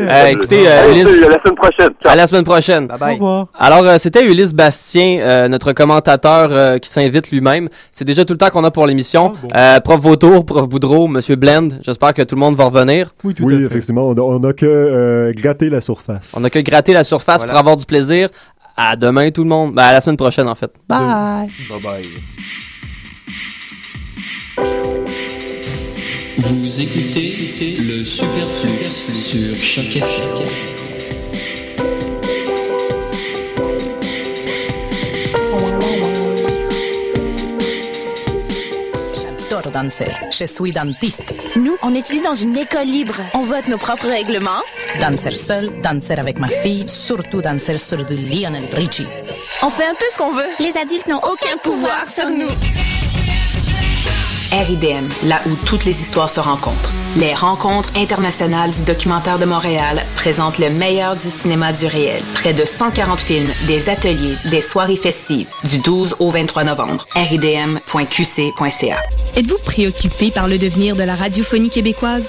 Euh, écoutez, euh, Ulysse- Salut, à la semaine prochaine. Ciao. à la semaine prochaine. Au revoir. Alors, euh, c'était Ulysse Bastien, euh, notre commentateur euh, qui s'invite lui-même. C'est déjà tout le temps qu'on a pour l'émission. Ah, bon. Euh, prof Vautour, prof Boudreau, Monsieur Blend, j'espère que tout le monde va revenir. Oui, tout Oui, à fait. effectivement, on a, on a que euh, gratté la surface. On n'a que gratter la surface Voilà. pour avoir du plaisir. À demain, tout le monde. Ben, à la semaine prochaine, en fait. Bye! Bye bye. Vous écoutez le Superflux sur FM. J'adore danser. Je suis dentiste. Nous, on étudie dans une école libre. On vote nos propres règlements. Danser seul, danser avec ma fille, surtout danser sur du Lionel Richie. On fait un peu ce qu'on veut. Les adultes n'ont aucun pouvoir sur nous. RIDM, là où toutes les histoires se rencontrent. Les rencontres internationales du documentaire de Montréal présentent le meilleur du cinéma du réel. Près de 140 films, des ateliers, des soirées festives, du 12 au 23 novembre. ridm.qc.ca. Êtes-vous préoccupé par le devenir de la radiophonie québécoise?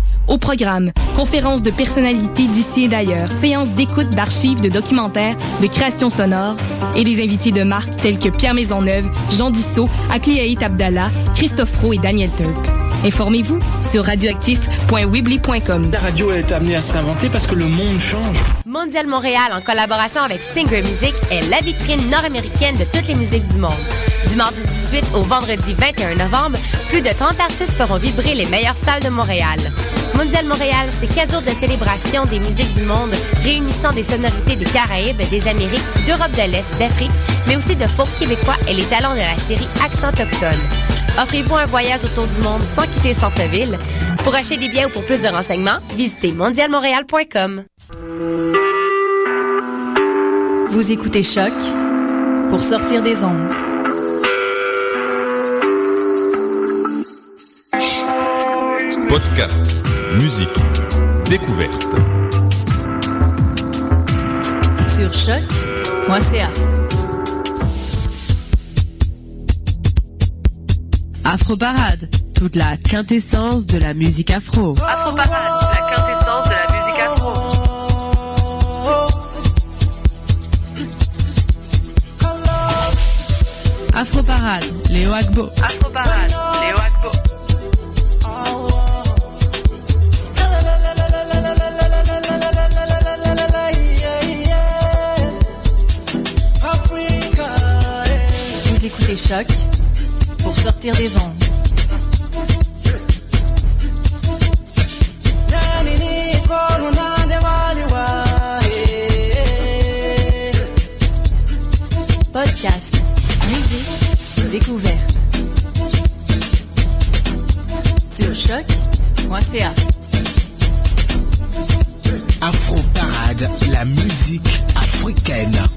Au programme, conférences de personnalités d'ici et d'ailleurs, séances d'écoute d'archives, de documentaires, de créations sonores et des invités de marque tels que Pierre Maisonneuve, Jean Dussault, Akliaït Abdallah, Christophe Roux et Daniel Turp. Informez-vous sur radioactif.weebly.com. La radio est amenée à se réinventer parce que le monde change. Mondial Montréal, en collaboration avec Stinger Music, est la vitrine nord-américaine de toutes les musiques du monde. Du mardi 18 au vendredi 21 novembre, plus de 30 artistes feront vibrer les meilleures salles de Montréal. Mondial Montréal, c'est quatre jours de célébration des musiques du monde, réunissant des sonorités des Caraïbes, des Amériques, d'Europe de l'Est, d'Afrique, mais aussi de folk québécois et les talents de la série Accent Autochtone. Offrez-vous un voyage autour du monde sans quitter le centre-ville. Pour acheter des billets ou pour plus de renseignements, visitez mondialmontréal.com. Vous écoutez Choc pour sortir des ondes. Podcast, musique, découverte. Sur choc.ca. Afro Parade, toute la quintessence de la musique afro. Afro Parade, la quintessence de la musique afro. Afro Parade, Léo Agbo. Afro Parade, Léo Agbo. Vous écoutez Choc sortir des ondes. Podcast, musique, découverte. Sur choc.ca. Afro Parade, la musique africaine.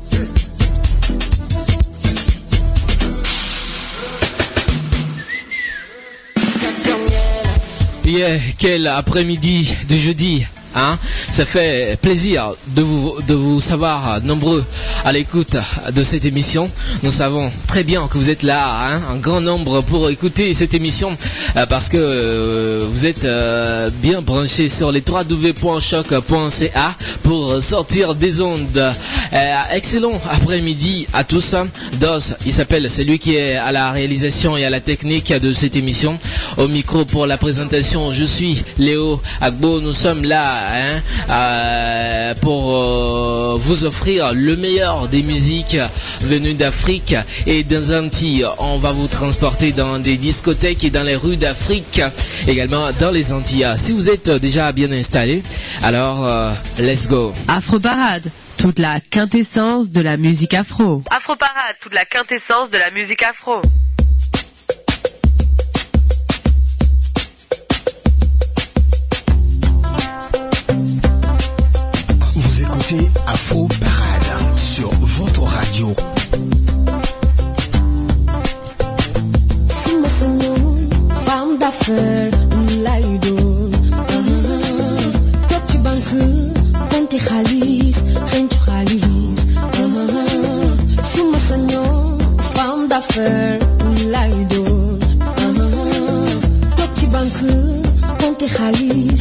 Yeah, quel après-midi de jeudi, hein Ça fait plaisir de vous de vous savoir nombreux à l'écoute de cette émission. Nous savons très bien que vous êtes là, hein, un grand nombre pour écouter cette émission euh, parce que euh, vous êtes euh, bien branchés sur les www.choc.ca pour sortir des ondes. Excellent après-midi à tous. Dos, il s'appelle, c'est lui qui est à la réalisation et à la technique de cette émission. Au micro pour la présentation, je suis Léo Agbo. Nous sommes là hein, euh, pour euh, vous offrir le meilleur des musiques venues d'Afrique et des Antilles. On va vous transporter dans des discothèques et dans les rues d'Afrique, également dans les Antilles. Si vous êtes déjà bien installé, alors euh, let's go. Afro Parade, toute la quintessence de la musique afro. Afro Parade, toute la quintessence de la musique afro. C'est Afro Parade sur votre radio. Femme d'affaires, Mlaïdo. Ah, Tête banque, Tente Khalis, Rentu Khalis. Ah, Suma Sanyo, femme d'affaires, Mlaïdo. Tête banque, Tente Khalis.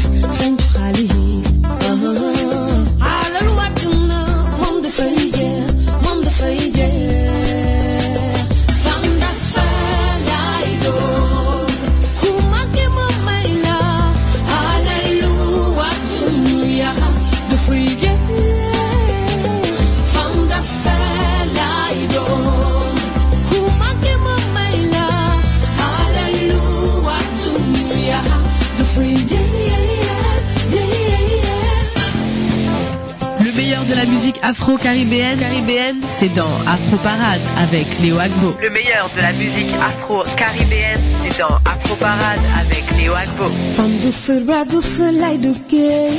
Afro-caribéenne, caribéenne, c'est dans Afro Parade avec Léo Agbo. Le meilleur de la musique afro-caribéenne, c'est dans Afro Parade avec Léo Agbo. Femme du feu roi du feu lay duggee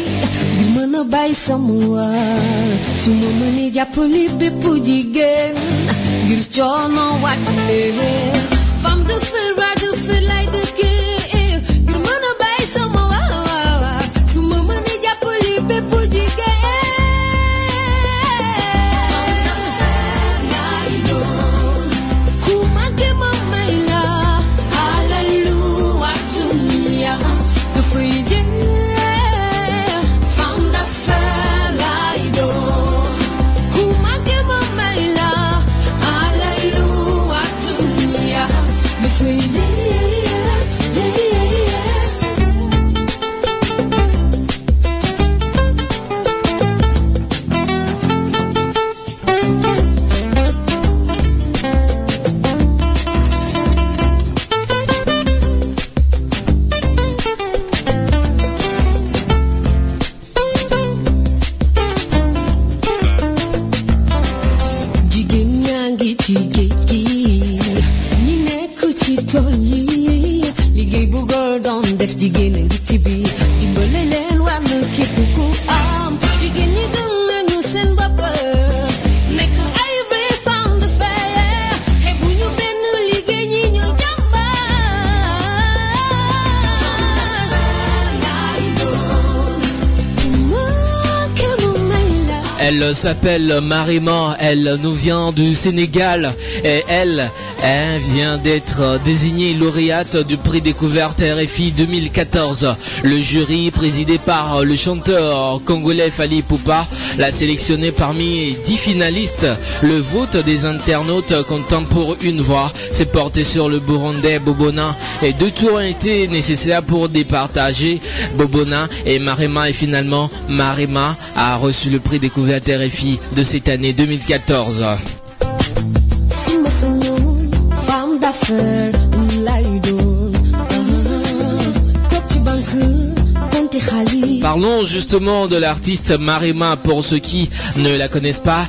ngir mën a bàyyi sama waar su ma mënee jàppale bépp jigéen ngir coono wàcc leen Femme du feu roi du feu lay duggee ngir Elle s'appelle Marima, elle nous vient du Sénégal. Et elle, elle vient d'être désignée lauréate du prix découverte RFI 2014. Le jury, présidé par le chanteur congolais Fali Poupa, l'a sélectionné parmi 10 finalistes. Le vote des internautes comptant pour une voix s'est porté sur le Burundais Bobona et deux tours ont été nécessaires pour départager Bobona et Marima et finalement Marima a reçu le prix découverte RFI de cette année 2014. Xaalis Parlons justement de l'artiste Marima pour ceux qui ne la connaissent pas.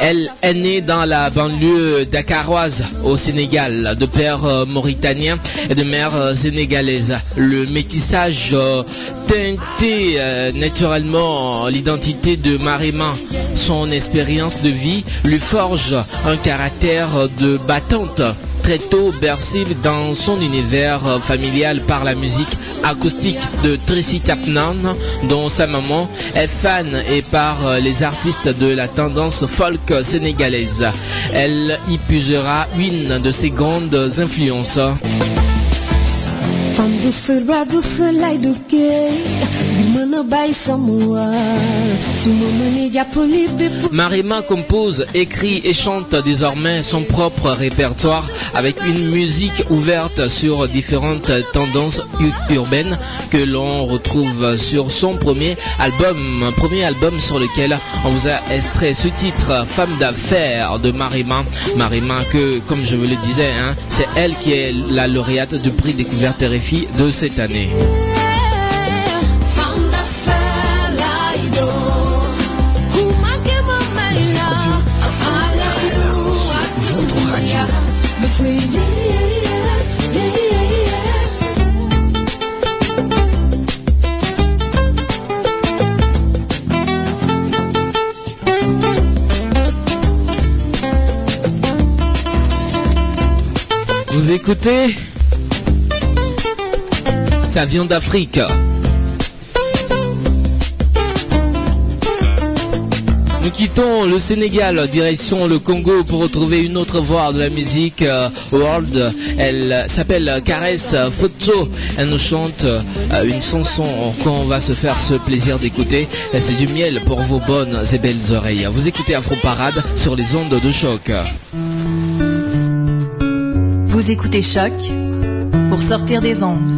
Elle est née dans la banlieue dakaroise au Sénégal, de père euh, mauritanien et de mère euh, sénégalaise. Le métissage euh, teinté naturellement l'identité de Marima. Son expérience de vie lui forge un caractère de battante très tôt bercé dans son univers familial par la musique acoustique de Tracy Chapman, dont sa maman est fan, et par les artistes de la tendance folk sénégalaise. Elle y puisera une de ses grandes influences. Marima compose, écrit et chante désormais son propre répertoire avec une musique ouverte sur différentes tendances urbaines que l'on retrouve sur son premier album, premier album sur lequel on vous a extrait ce titre Femme d'affaires de Marima. Marima que, comme je vous le disais, hein, c'est elle qui est la lauréate du prix découverte RFI de cette année. femme d'affaires Ça vient d'Afrique. Nous quittons le Sénégal, direction le Congo pour retrouver une autre voix de la musique euh, world. Elle s'appelle Caresse Foto. Elle nous chante euh, une chanson qu'on va se faire ce plaisir d'écouter. C'est du miel pour vos bonnes et belles oreilles. Vous écoutez Afro Parade sur les ondes de choc. Vous écoutez Choc pour sortir des ondes.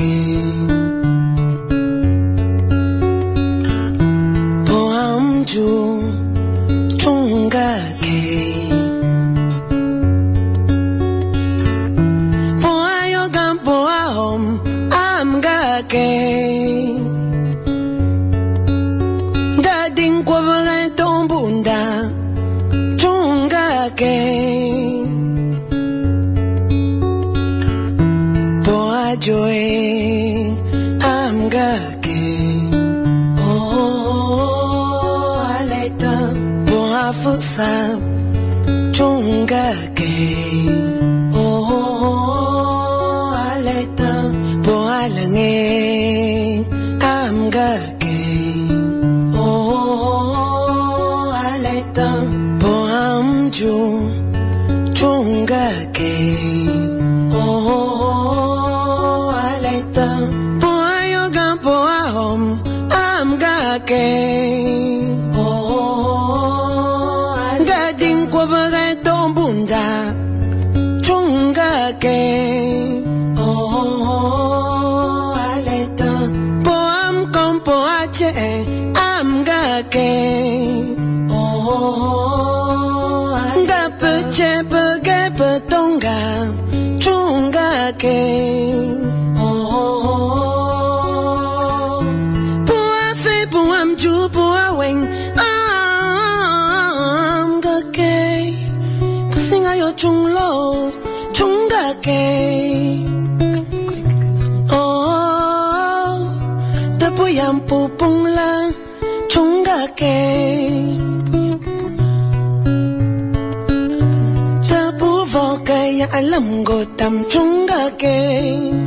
You. time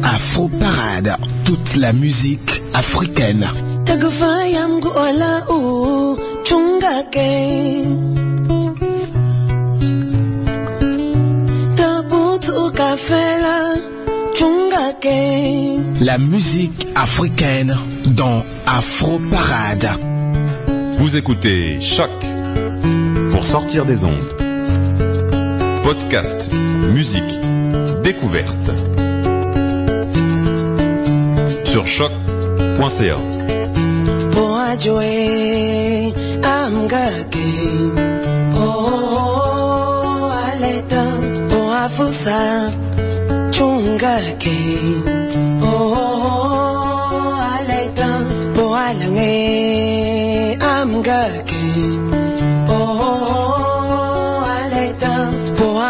Afro Parade, toute la musique africaine. La musique africaine dans Afro Parade. Vous écoutez Choc pour sortir des ondes. Podcast, musique, découverte. Sur choc.ca. Boa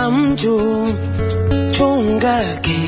mtu chungake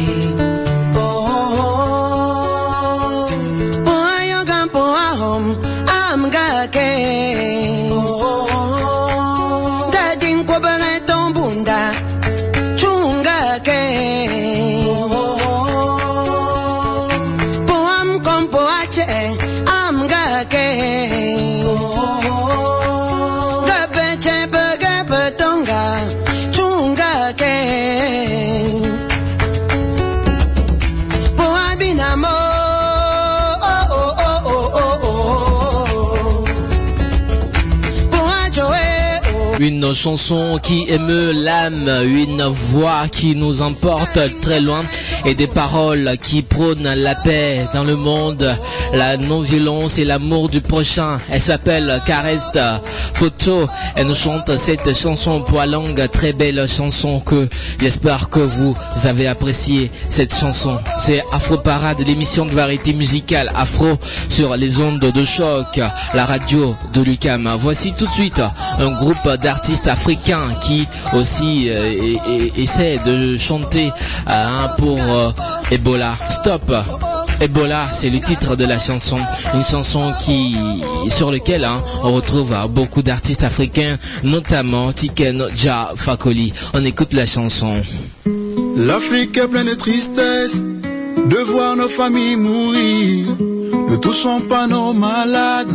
chanson qui émeut l'âme, une voix qui nous emporte très loin. et des paroles qui prônent la paix dans le monde, la non-violence et l'amour du prochain. Elle s'appelle Carest Photo. Elle nous chante cette chanson poids très belle chanson que j'espère que vous avez apprécié cette chanson. C'est Afro Parade, l'émission de variété musicale afro sur les ondes de choc, la radio de Lucam. Voici tout de suite un groupe d'artistes africains qui aussi euh, e- e- de chanter euh, pour euh, Ebola. Stop. Ebola, c'est le titre de la chanson, une chanson qui sur laquelle hein, on retrouve euh, beaucoup d'artistes africains, notamment Tiken Jah Fakoli. On écoute la chanson. L'Afrique est pleine de tristesse de voir nos familles mourir. Ne touchons pas nos malades,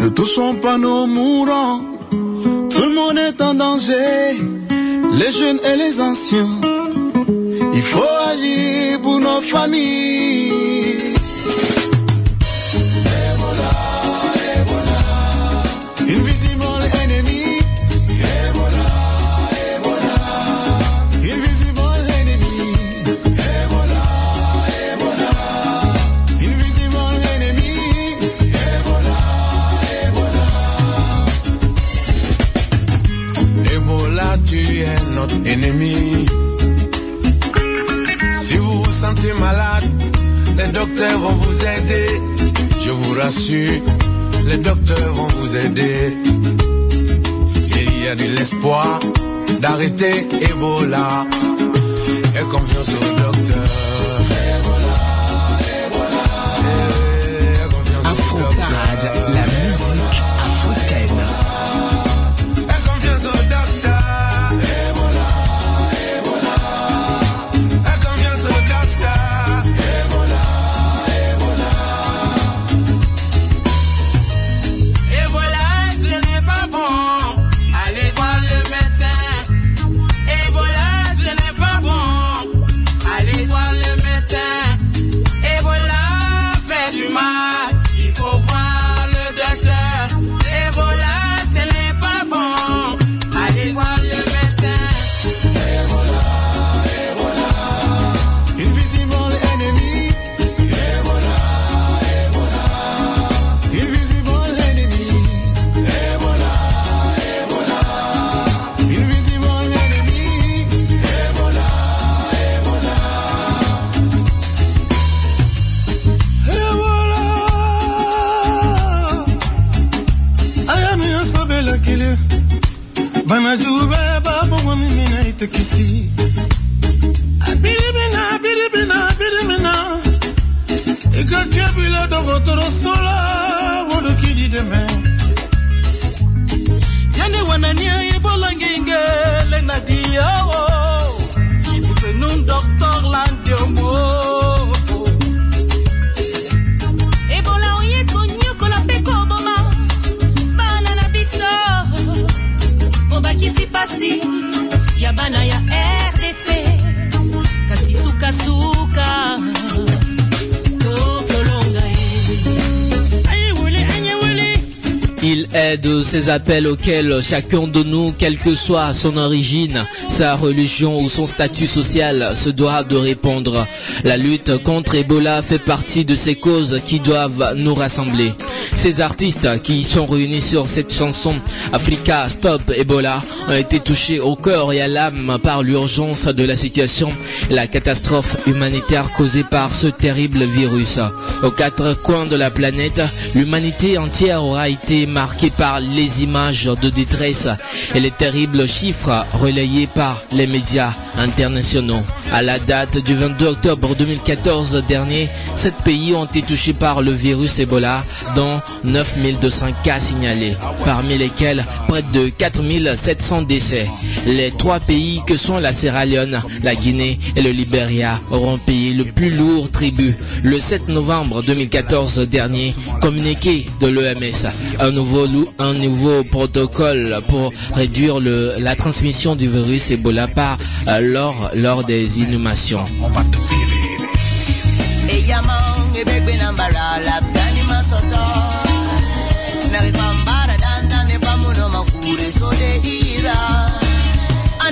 ne touchons pas nos mourants. Tout le monde est en danger, les jeunes et les anciens. Il faut agir pour nos familles. Docteurs vont vous aider. Je vous rassure, les docteurs vont vous aider. Il y a de l'espoir d'arrêter Ebola. Et confiance au docteur. Ces appels auxquels chacun de nous, quelle que soit son origine, sa religion ou son statut social, se doit de répondre. La lutte contre Ebola fait partie de ces causes qui doivent nous rassembler. Ces artistes qui sont réunis sur cette chanson Africa Stop Ebola ont été touchés au cœur et à l'âme par l'urgence de la situation la catastrophe humanitaire causée par ce terrible virus. Aux quatre coins de la planète, l'humanité entière aura été marquée par les images de détresse et les terribles chiffres relayés par les médias internationaux. À la date du 22 octobre 2014 dernier, sept pays ont été touchés par le virus Ebola, dont 9200 cas signalés, parmi lesquels près de 4700 décès. Les trois pays que sont la Sierra Leone, la Guinée et le Libéria auront payé le plus lourd tribut le 7 novembre 2014 dernier, communiqué de l'OMS. Un nouveau, lou- un nouveau protocole pour réduire le- la transmission du virus Ebola par euh, lors, lors des inhumations.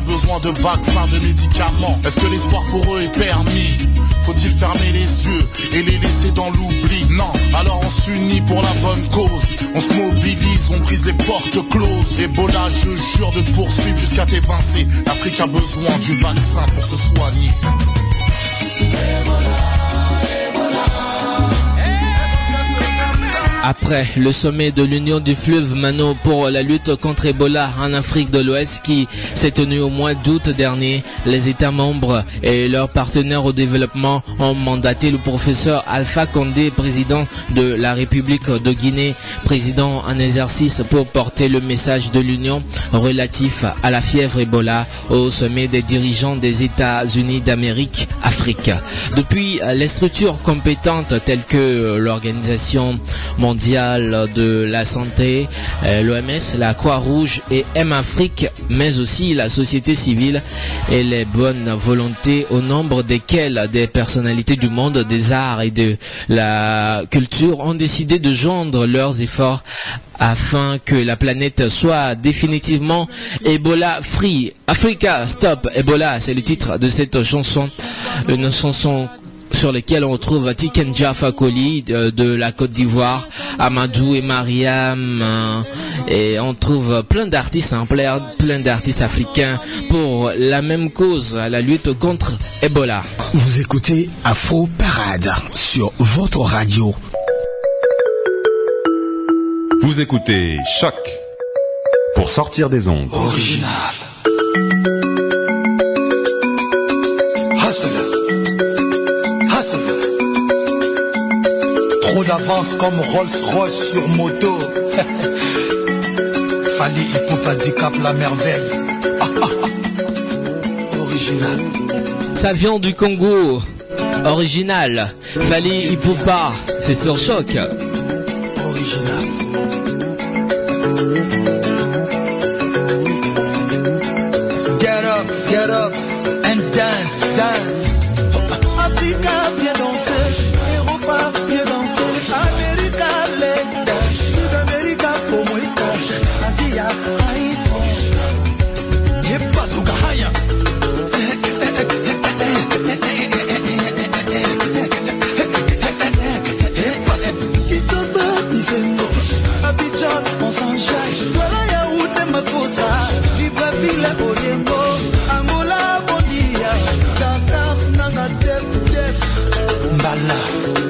Mafure hanugo de vaccins, de médicaments. Est-ce que l'espoir pour eux est permis? Faut-il fermer les yeux et les laisser dans l'oubli? Non, alors on s'unit pour la bonne cause. On se mobilise, on brise les portes closes. Ebola, je jure de te poursuivre jusqu'à t'évincer. L'Afrique a besoin du vaccin pour se soigner. Après le sommet de l'Union du fleuve Mano pour la lutte contre Ebola en Afrique de l'Ouest qui s'est tenu au mois d'août dernier, les États membres et leurs partenaires au développement ont mandaté le professeur Alpha Condé, président de la République de Guinée, président en exercice pour porter le message de l'Union relatif à la fièvre Ebola au sommet des dirigeants des États-Unis d'Amérique, Afrique. Depuis, les structures compétentes telles que l'Organisation mondiale de la santé, euh, l'OMS, la Croix-Rouge et M-Afrique, mais aussi la société civile et les bonnes volontés au nombre desquelles des personnalités du monde des arts et de la culture ont décidé de joindre leurs efforts afin que la planète soit définitivement Ebola free. Africa Stop Ebola, c'est le titre de cette chanson, une chanson sur lesquels on retrouve Tikenja Fakoli de, de la Côte d'Ivoire, Amadou et Mariam, euh, et on trouve plein d'artistes, hein, plein, plein d'artistes africains pour la même cause, la lutte contre Ebola. Vous écoutez Afro Parade sur votre radio. Vous écoutez Choc pour sortir des ondes. Original. Trop d'avance comme Rolls-Royce sur moto. Fali Hippopa Cap la merveille. Original. Ça vient du Congo. Original. Fali Hippopa. C'est sur choc. Original. Get up, get up love.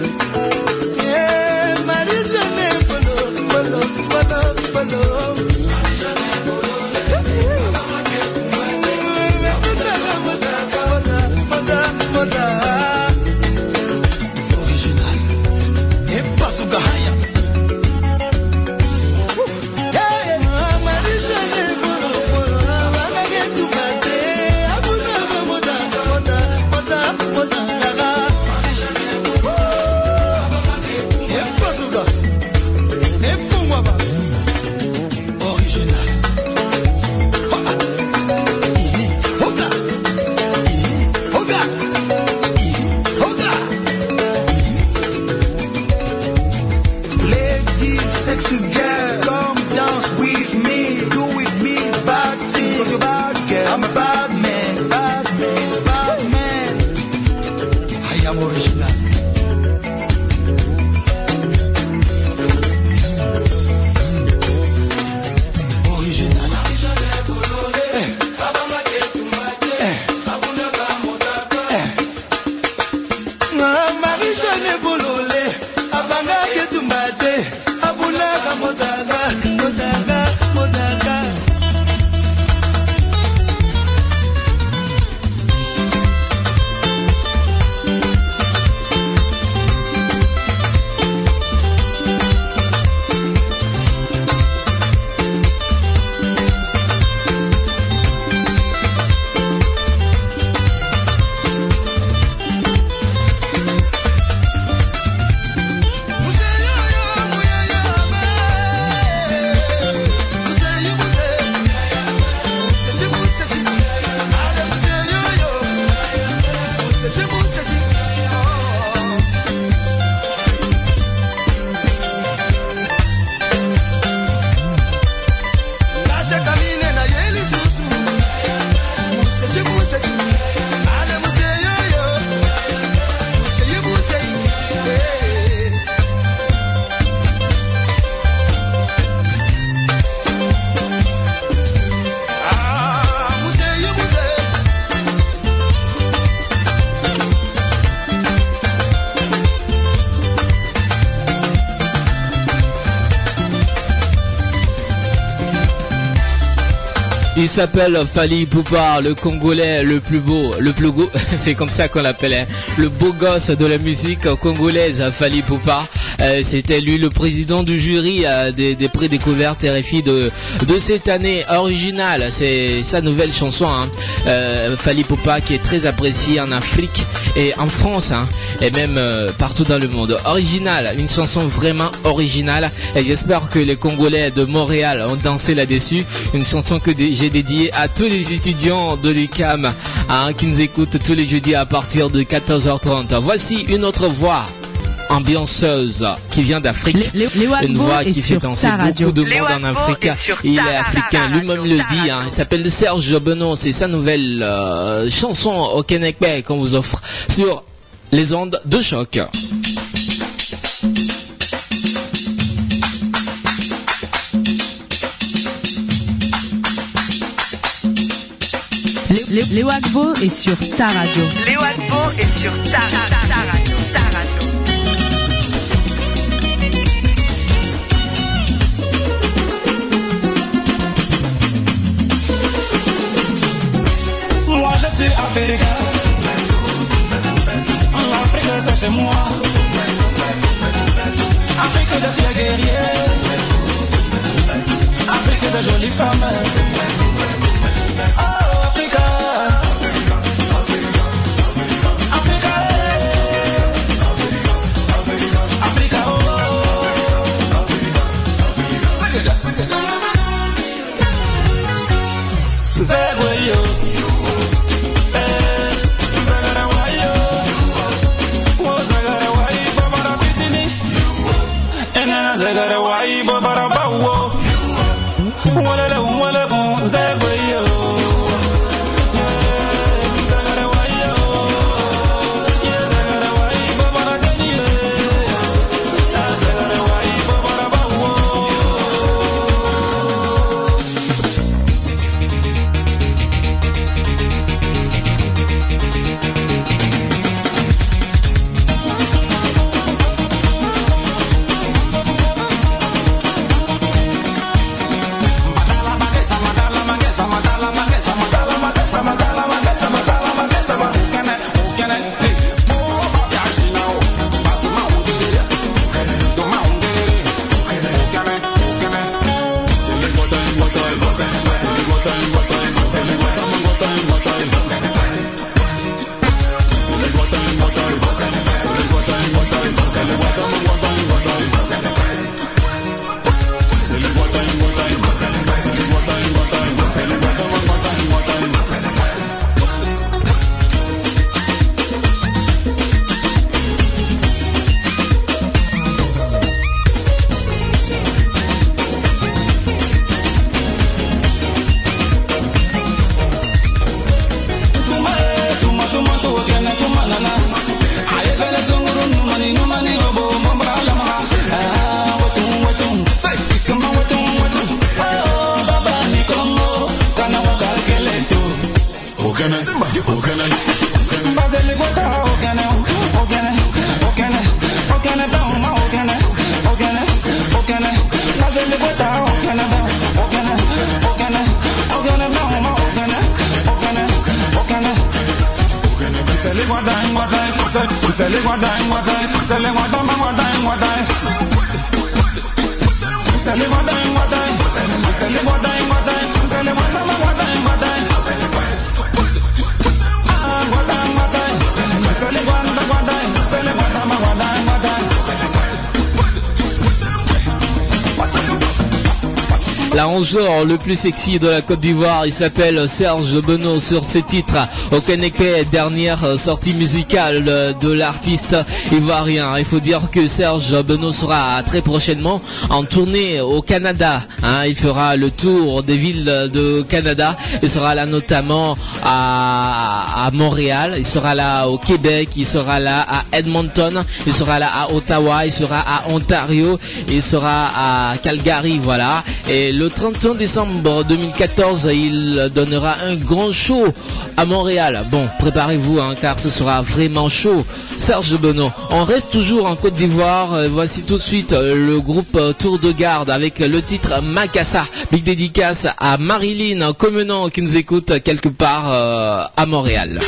S'appelle Fali Poupa, le Congolais le plus beau, le plus beau, c'est comme ça qu'on l'appelait, le beau gosse de la musique congolaise, Fali Poupa. Euh, C'était lui le président du jury euh, des, des prix découvertes RFI de, cette année originale. C'est sa nouvelle chanson, hein. Euh, Fali qui est très appréciée en Afrique et en France, hein, et même euh, partout dans le monde. Original, une chanson vraiment originale. Et j'espère que les Congolais de Montréal ont dansé là-dessus. Une chanson que j'ai dédiée à tous les étudiants de l'UCAM hein, qui nous écoutent tous les jeudis à partir de 14h30. Voici une autre voix ambianceuse qui vient d'Afrique. Une voix qui fait danser beaucoup de monde en Afrique. Il est africain, lui-même le dit. hein. Il s'appelle Serge Benoît. C'est sa nouvelle euh, chanson au Québec qu'on vous offre sur les ondes de choc. Léo Agbo est sur ta radio. Léo Agbo est sur ta radio. Je L'arrangeur le plus sexy de la Côte d'Ivoire, il s'appelle Serge Benoît sur ce titre au Kaneke, dernière sortie musicale de l'artiste ivoirien. Il faut dire que Serge Benoît sera très prochainement en tournée au Canada. hein. Il fera le tour des villes de Canada. Il sera là notamment à, Montréal, il sera là au Québec, il sera là à Edmonton, il sera là à Ottawa, il sera à Ontario, il sera à Calgary, voilà. Et le le 31 décembre 2014, il donnera un grand show à Montréal. Bon, préparez-vous hein, car ce sera vraiment chaud. Serge Benoît, on reste toujours en Côte d'Ivoire. Euh, Voici tout de suite euh, le groupe euh, Tour de Garde avec le titre Macassa. Big dédicace à Marilyn Comenant qui nous écoute quelque part à Montréal.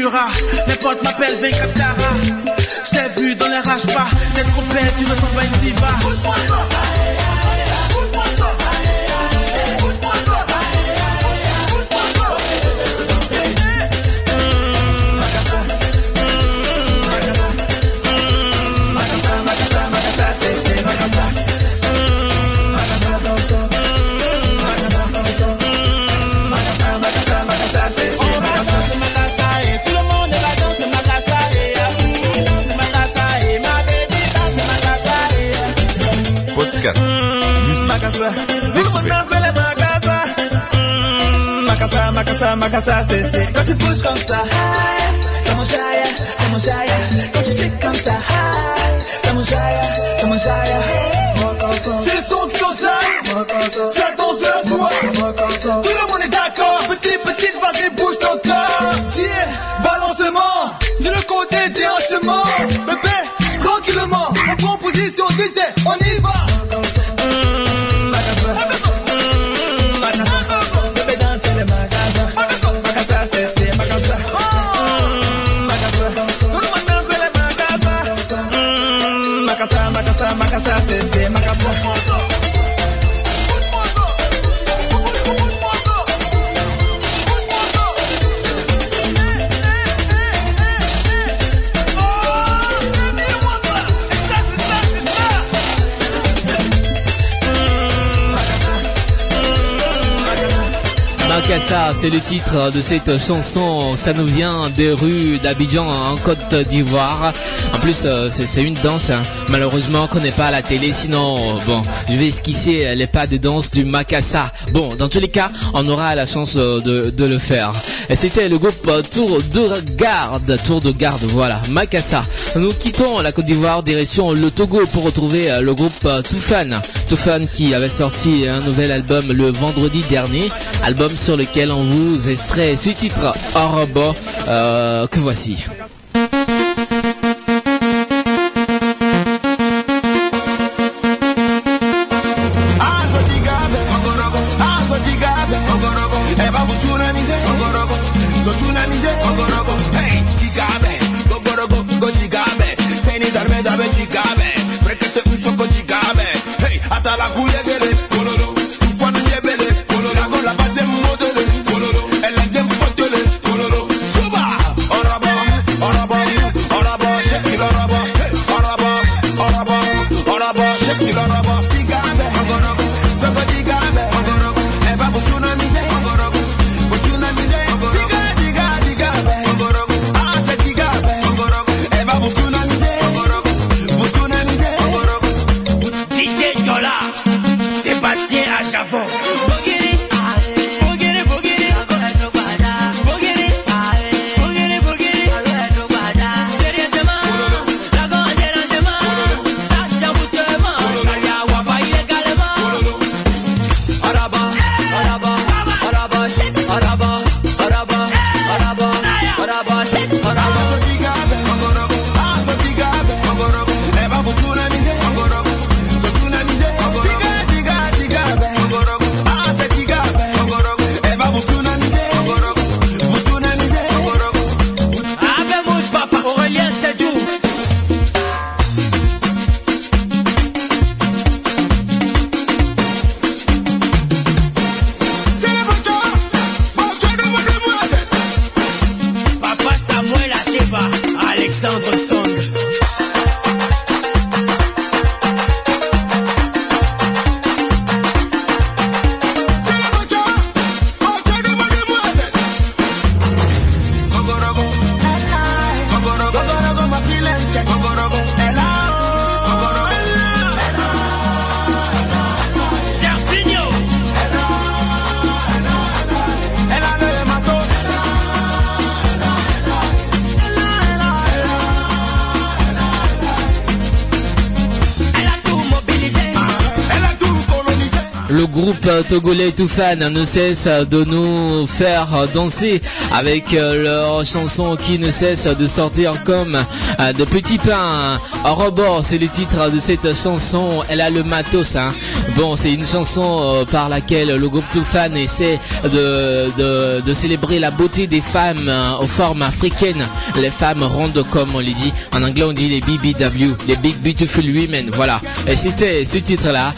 Nom Macassa, Macassa, c'est quand tu bouges comme ça. C'est mon chaya, c'est mon chaya. Quand tu shakes comme ça. C'est mon chaya, c'est mon chaya. C'est le son qui t'enchaîne. C'est la danse la joie. Tout le monde est d'accord. Petit, petit, vas-y, bouge ton corps. Tiens, balancement. C'est le côté déhanchement. Bébé, tranquillement. En composition, DJ, on y va. C'est le titre de cette chanson. Ça nous vient des rues d'Abidjan en Côte d'Ivoire. En plus, euh, c'est une danse. hein. Malheureusement, qu'on n'est pas la télé. Sinon, bon, je vais esquisser les pas de danse du Makassa. Bon, dans tous les cas, on aura la chance euh, de, le faire. C'était le groupe euh, Tour de Garde. Tour de Garde, voilà. Makassa. Nous quittons la Côte d'Ivoire, direction le Togo pour retrouver le groupe Toufan. Toufan qui avait sorti un nouvel album le vendredi dernier. Album sur lequel on vous extrait ce titre Orobo euh, que voici. Togolais Toufan ne cesse de nous faire danser avec euh, leurs chansons qui ne cessent de sortir comme euh, de petits pains. Rebord, c'est le titre de cette chanson. Elle a le matos. Hein. Bon, c'est une chanson euh, par laquelle le groupe Toufan essaie de, de, célébrer la beauté des femmes aux formes africaines. Les femmes rondes comme on les dit. En anglais, on dit les BBW, les Big Beautiful Women. Voilà. Et c'était ce titre-là.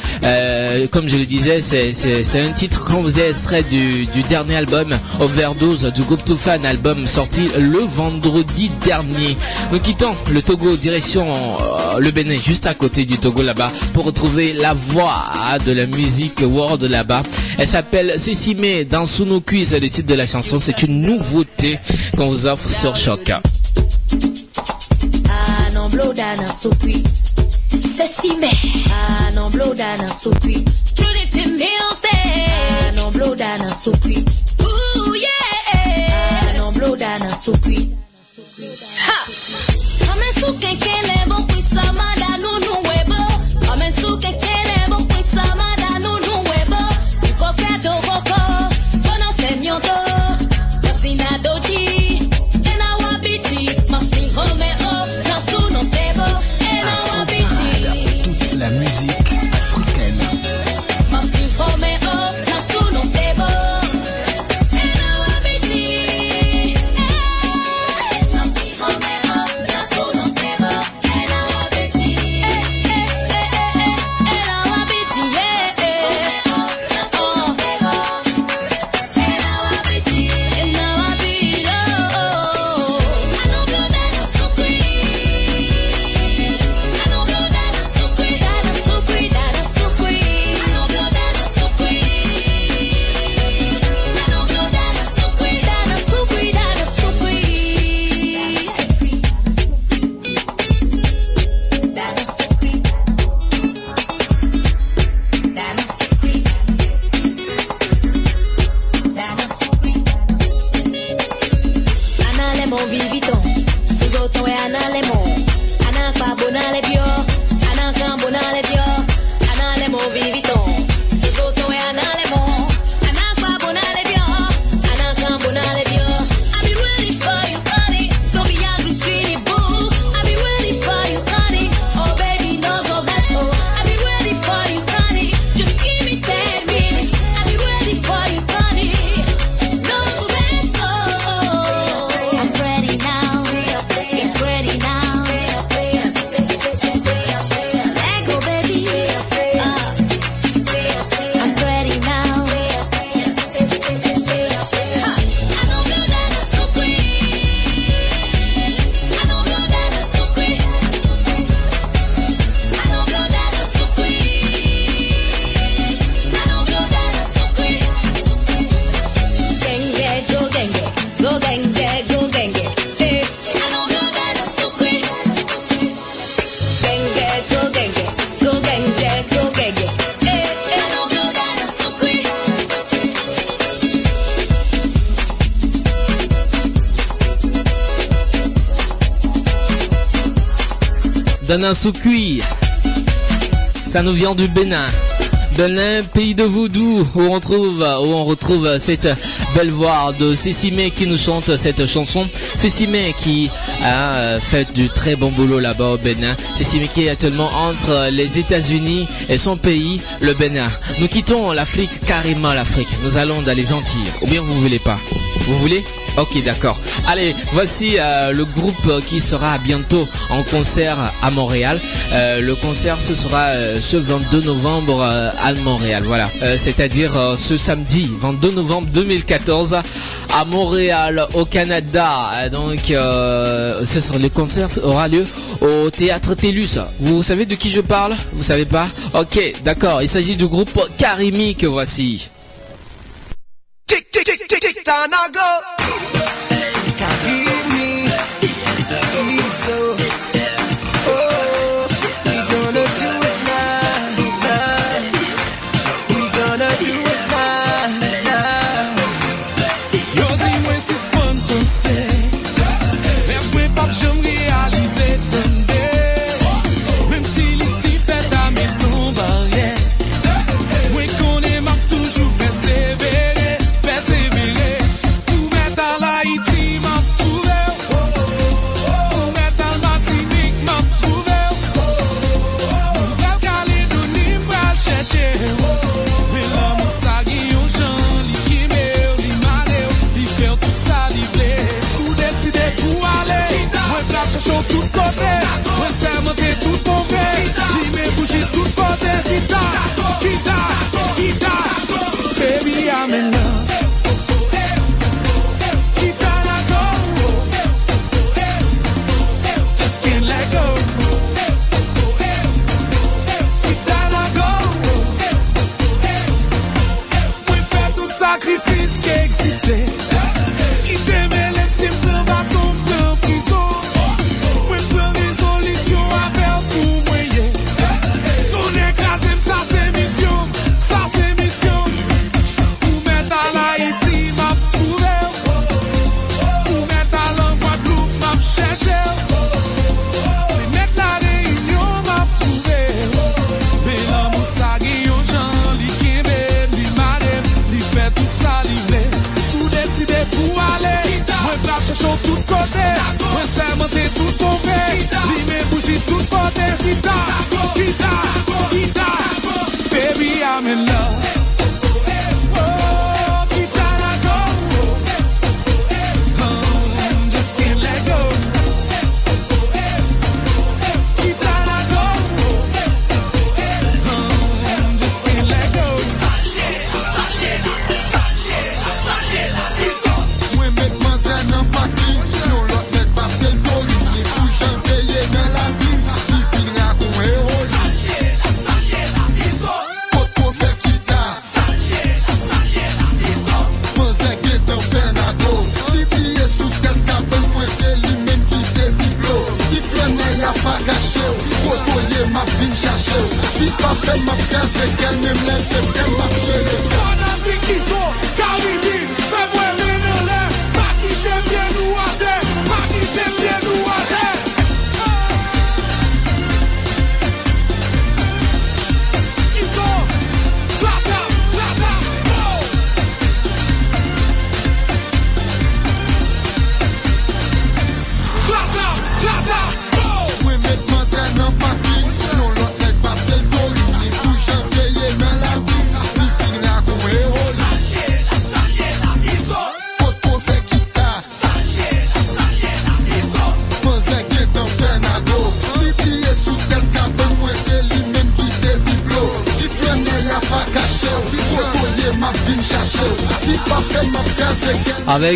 Comme je le disais, c'est, c'est, un titre qu'on faisait extrait du, dernier album Overdose du groupe Toufan, album sorti le vendredi dernier. Nous quittons le Togo, direction euh, le Bénin, juste à côté du Togo là-bas, pour retrouver la voix de la musique world là-bas. Elle s'appelle Cécimé dans Suno Quiz, le titre de la chanson. C'est une nouveauté qu'on vous offre sur Choc. Ah non Ah non bloda na Dana Soukui. Ça nous vient du Bénin. Bénin, pays de voodoo, où on retrouve, cette belle voix de Cécimé qui nous chante cette chanson. Cécimé qui a fait du très bon boulot là-bas au Bénin. Cécimé qui est actuellement entre les États-Unis et son pays, le Bénin. Nous quittons l'Afrique, carrément l'Afrique. Nous allons dans les Antilles. Ou bien vous voulez pas Vous voulez? Ok, d'accord. Allez, voici euh, le groupe qui sera bientôt en concert à Montréal. Euh, le concert, ce sera euh, ce 22 novembre euh, à Montréal. Voilà, euh, c'est-à-dire euh, ce samedi 22 novembre 2014 à Montréal, au Canada. Donc, ce sera, le concert aura lieu au théâtre Télus. Vous savez de qui je parle? Vous savez pas? Ok, d'accord. Il s'agit du groupe Karimi que voici.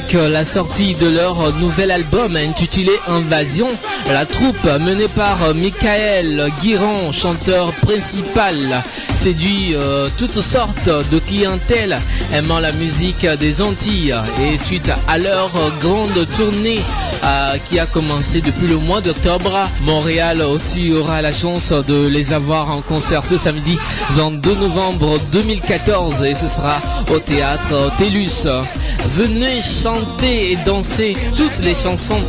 avec euh, la sortie de leur nouvel album intitulé Invasion. La troupe menée par euh, Michael Guiran, chanteur principal, séduit euh, toutes sortes de clientèles aimant la musique des Antilles. Et suite à leur grande tournée qui a commencé depuis le mois d'octobre, Montréal aussi aura la chance de les avoir en concert ce samedi 22 novembre 2014 et ce sera au théâtre Télus. Venez chanter et danser toutes les chansons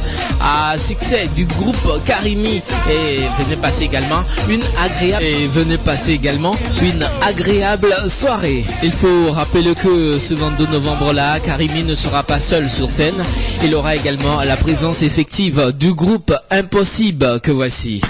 à succès du groupe Karimi et venez passer également une agréable et venez passer également une agréable soirée. Il faut rappeler que ce 22 novembre là, Karimi ne sera pas seul sur scène. Il aura également la présence effective du groupe Impossible que voici.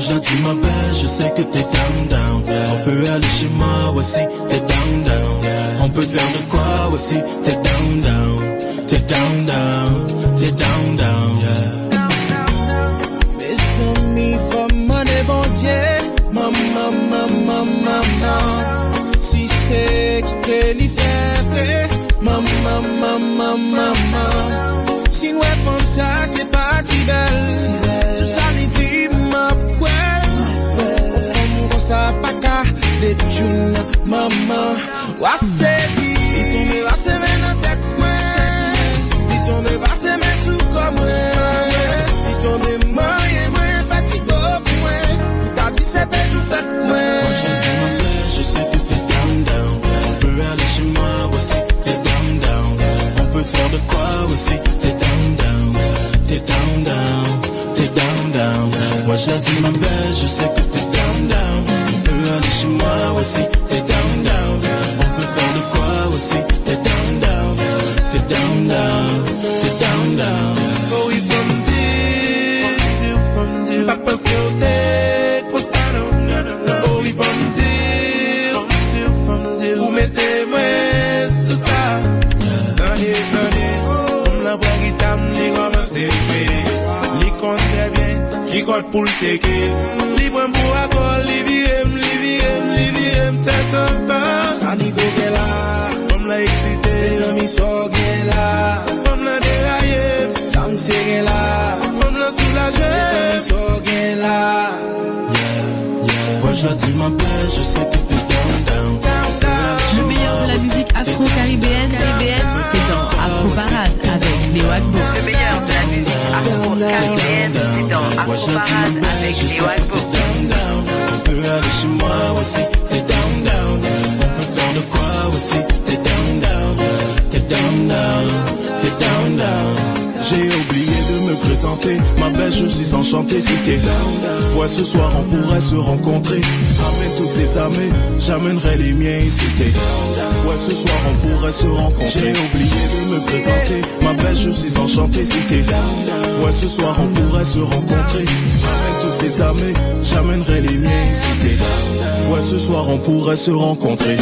Ouais, gentil ma belle, je sais que t'es down down. On peut aller chez moi aussi, t'es down down. On peut faire de quoi aussi, t'es down down. T'es down down, t'es down down. Mes amis, faut money, bon Dieu. Maman, maman, maman. Si c'est exprès, fait Maman, maman, maman. Si nous font ça, c'est pas si belle. Pas qu'à les tunes, maman. Wa saisi. Il tombe, va se mettre dans tête, moi. Il tombe, va se mettre sous comme moi. Il tombe, fatigué, moi. T'as dit, c'était jour fait, moi. Moi, gentil ma belle, je sais que t'es down down. On peut aller chez moi aussi, t'es down down. On peut faire de quoi aussi, t'es down down. T'es down down, t'es down down. Moi, gentil ma belle, je sais que bien, qui compte pour le teke. Li pour accord, li viem, li viem, li viem, tête en temps. Ça n'y go qu'elle a, comme l'a excité. Les amis sont qu'elle là, comme l'a serre là, comme l'a soulagé. Les amis sont qu'elle là. Moi, gentil ma belle, je sais que t'es down down. Le meilleur de la musique afro-caribéenne, caribéenne, c'est dans Afro Parade avec Léo Agbo. Le meilleur de la musique afro-caribéenne, c'est dans Afro Parade avec Léo Agbo. On peut aller moi down down. Down down. Down down, down down. J'ai oublié présenter, ma belle je suis enchanté si t'es down. Ouais ce soir on pourrait se rencontrer, amène toutes tes amis, j'amènerai les miens ici t'es down. Ouais ce soir on pourrait se rencontrer, j'ai oublié de me présenter, ma belle je suis enchanté si t'es down. Ouais ce soir on pourrait se rencontrer, amène toutes tes amis, j'amènerai les miens ici t'es down. Ouais ce soir on pourrait se rencontrer.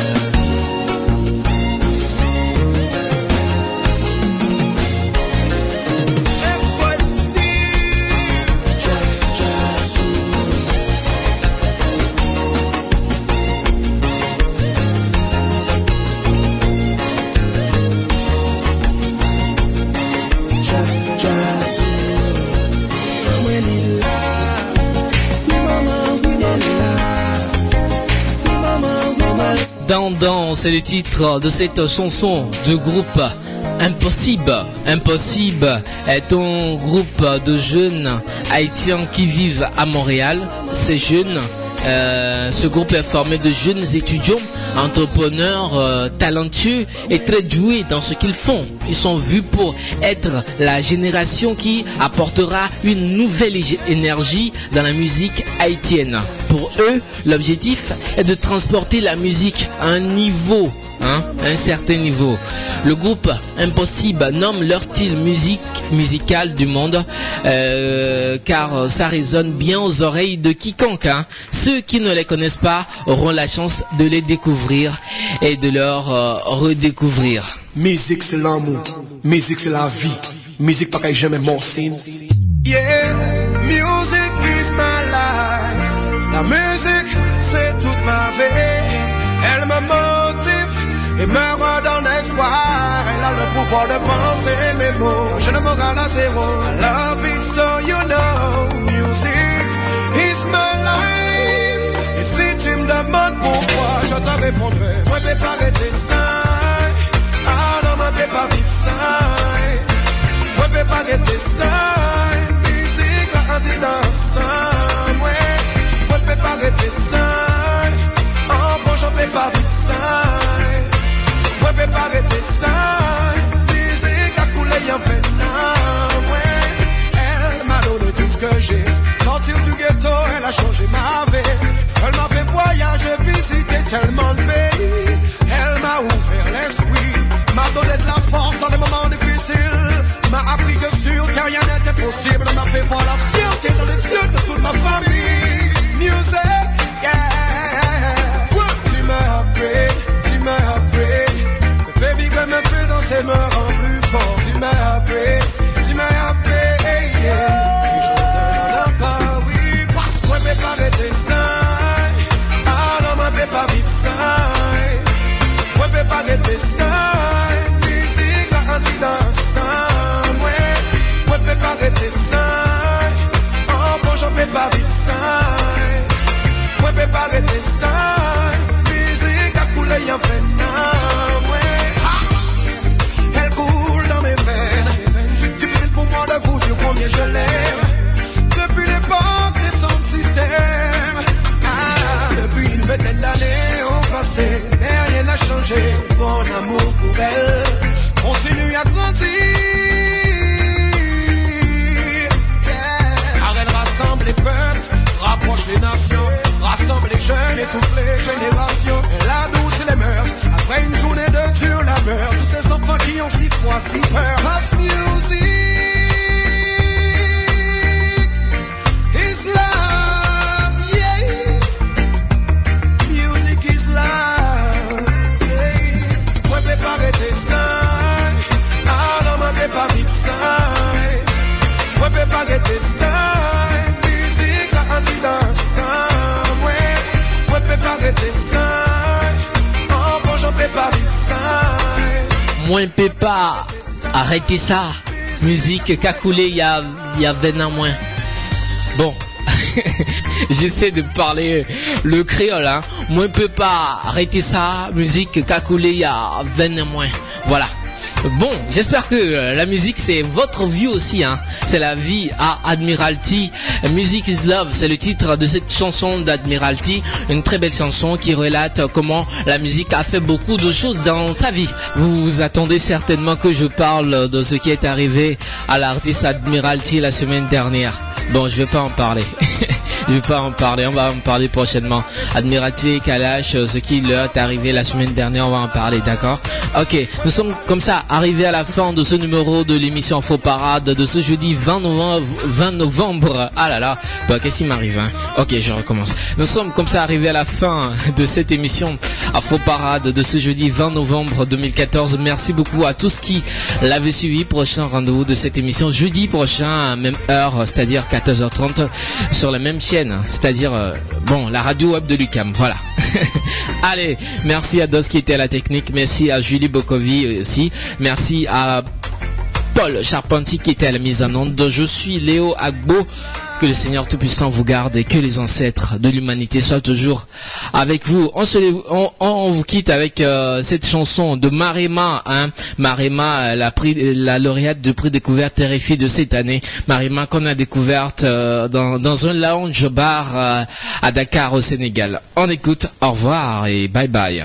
C'est le titre de cette chanson du groupe Impossible. Impossible est un groupe de jeunes haïtiens qui vivent à Montréal. Ces jeunes, euh, ce groupe est formé de jeunes étudiants, entrepreneurs euh, talentueux et très doués dans ce qu'ils font. Ils sont vus pour être la génération qui apportera une nouvelle énergie dans la musique haïtienne. Pour eux, l'objectif est de transporter la musique à un niveau hein, un certain niveau. Le groupe Impossible nomme leur style musique musical du monde euh, car ça résonne bien aux oreilles de quiconque. hein. Ceux qui ne les connaissent pas auront la chance de les découvrir et de leur euh, redécouvrir. Musique c'est l'amour, musique c'est la vie, musique pas qu'elle jamais. Yeah, is my life. La musique, pouvoir de penser mes mots. Je ne moral à zéro. I love it so you know. Music is my life. Et si tu me demandes pourquoi, je te répondrai. Je vais pas arrêter ça. Ah non, vais pas vivre ça. Je vais pas arrêter ça. Musique, la anti dans ouais. Je vais pas arrêter ça. Oh, bon, je vais pas vivre ça. Mwen pe parete sa. Dize ka yon fè nan mwen. M'a donné tout ce que j'ai. Sortir du ghetto, elle a changé ma vie. Elle m'a fait voyager, visiter tellement de pays. Elle m'a ouvert l'esprit M'a donné de la force dans les moments difficiles. M'a appris que sûr que rien n'était possible. M'a fait voir la fierté dans les yeux de toute ma famille. Music Oh, bon, j'en peux pas vivre ça. Moi, je pas arrêter ça. Musique, a coulé, y'en fait non, ouais. Ah. Elle coule dans mes veines. Difficile pour moi de vous dire combien je l'aime. Depuis l'époque des sons de système. Ah, depuis une vingtaine d'années au passé, rien n'a changé. Mon amour pour elle continue à grandir. Les peuples, rapproche les nations, rassemble les jeunes et toutes les générations. Elle adouce les mœurs après une journée de dur labeur. Tous ces enfants qui ont si froid, si peur. House music Moins Pépa, arrêtez ça. Musique qu'a coulé il y a, y a 20 ans moins. Bon. J'essaie de parler le créole, hein. Moins Pépa, arrêtez ça. Musique qu'a coulé il y a 20 ans moins. Voilà. Bon, j'espère que euh, la musique c'est votre vie aussi, hein. C'est la vie à Admiralty. Music is Love, c'est le titre de cette chanson d'Admiralty. Une très belle chanson qui relate comment la musique a fait beaucoup de choses dans sa vie. Vous vous attendez certainement que je parle de ce qui est arrivé à l'artiste Admiralty la semaine dernière. Bon, je vais pas en parler. je vais pas en parler, on va en parler prochainement. Admiralty, Kalash, euh, ce qui leur est arrivé la semaine dernière, on va en parler, d'accord Ok, nous sommes comme ça arrivés à la fin de ce numéro de l'émission Faux Parade de ce jeudi 20 novembre. 20 novembre. Ah là là, bah, qu'est-ce qui m'arrive hein Ok, je recommence. Nous sommes comme ça arrivés à la fin de cette émission Afro Parade de ce jeudi 20 novembre 2014. Merci beaucoup à tous qui l'avaient suivi. Prochain rendez-vous de cette émission jeudi prochain, même heure, c'est-à-dire 14h30 sur la même chaîne, c'est-à-dire euh, bon la radio web de Lucam. Voilà. Allez, merci à Dos qui était à la technique, merci à Julie Bokovi aussi, merci à Paul Charpentier qui était à la mise en onde. Je suis Léo Agbo. Que le Seigneur Tout-Puissant vous garde et que les ancêtres de l'humanité soient toujours avec vous. On, vous quitte avec euh, cette chanson de Marima. Hein. La, la lauréate du prix découverte terrifiée de cette année. Marima qu'on a découverte euh, dans, dans un lounge bar euh, à Dakar au Sénégal. On écoute. Au revoir et bye bye.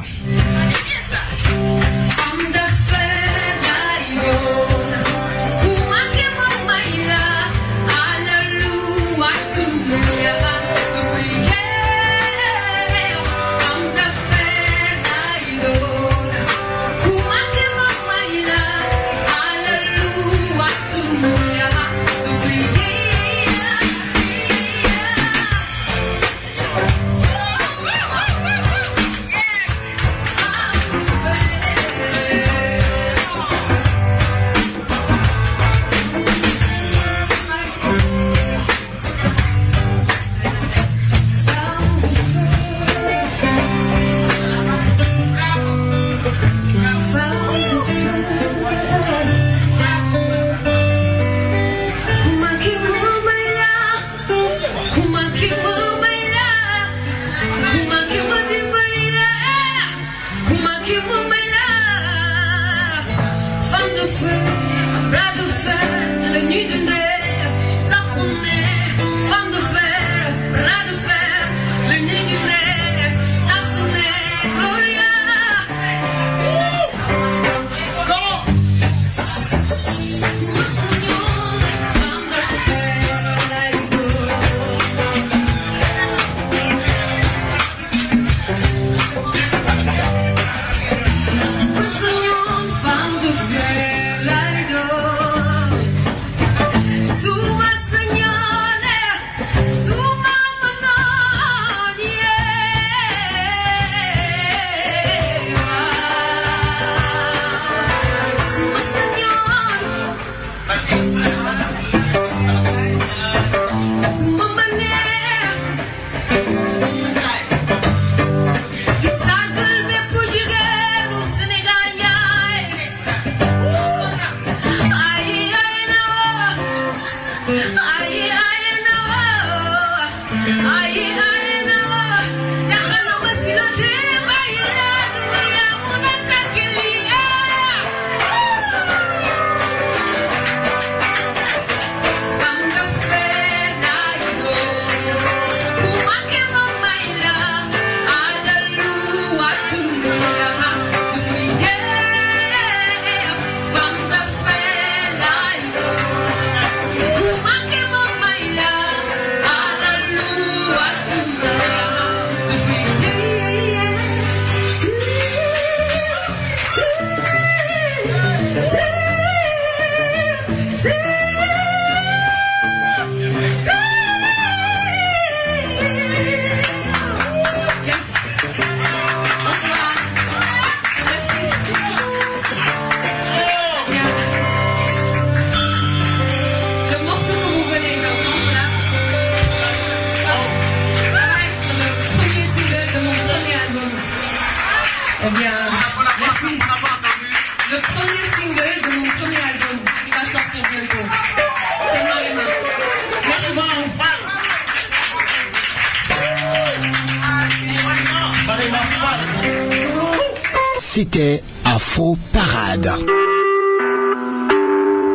C'était faux Parade.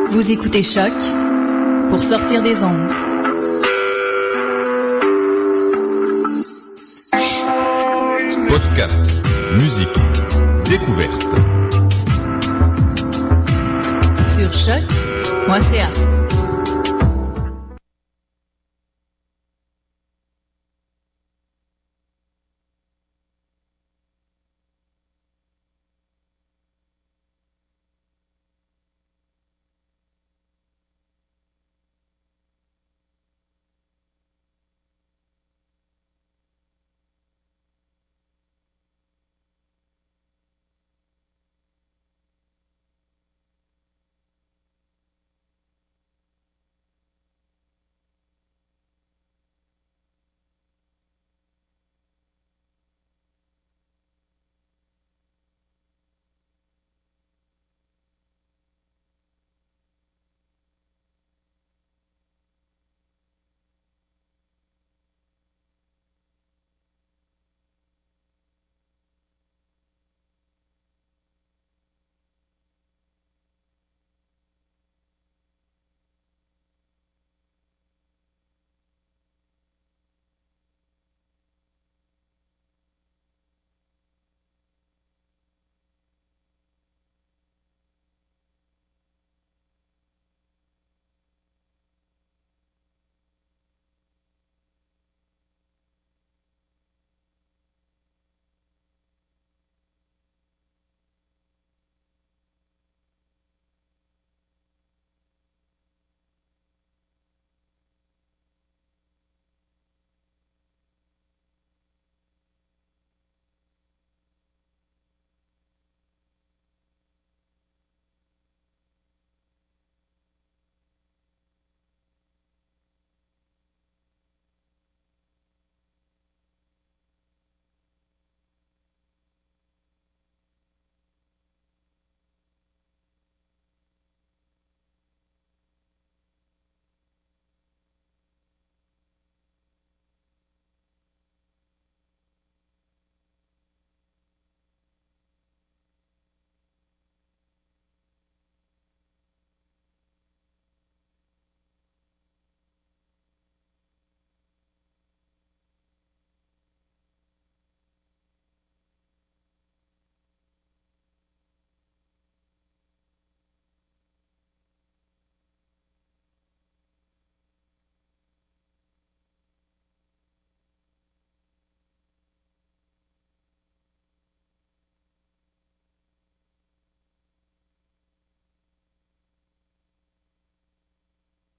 Vous écoutez Choc pour sortir des ondes. Podcast, musique, découverte. Sur choc.ca.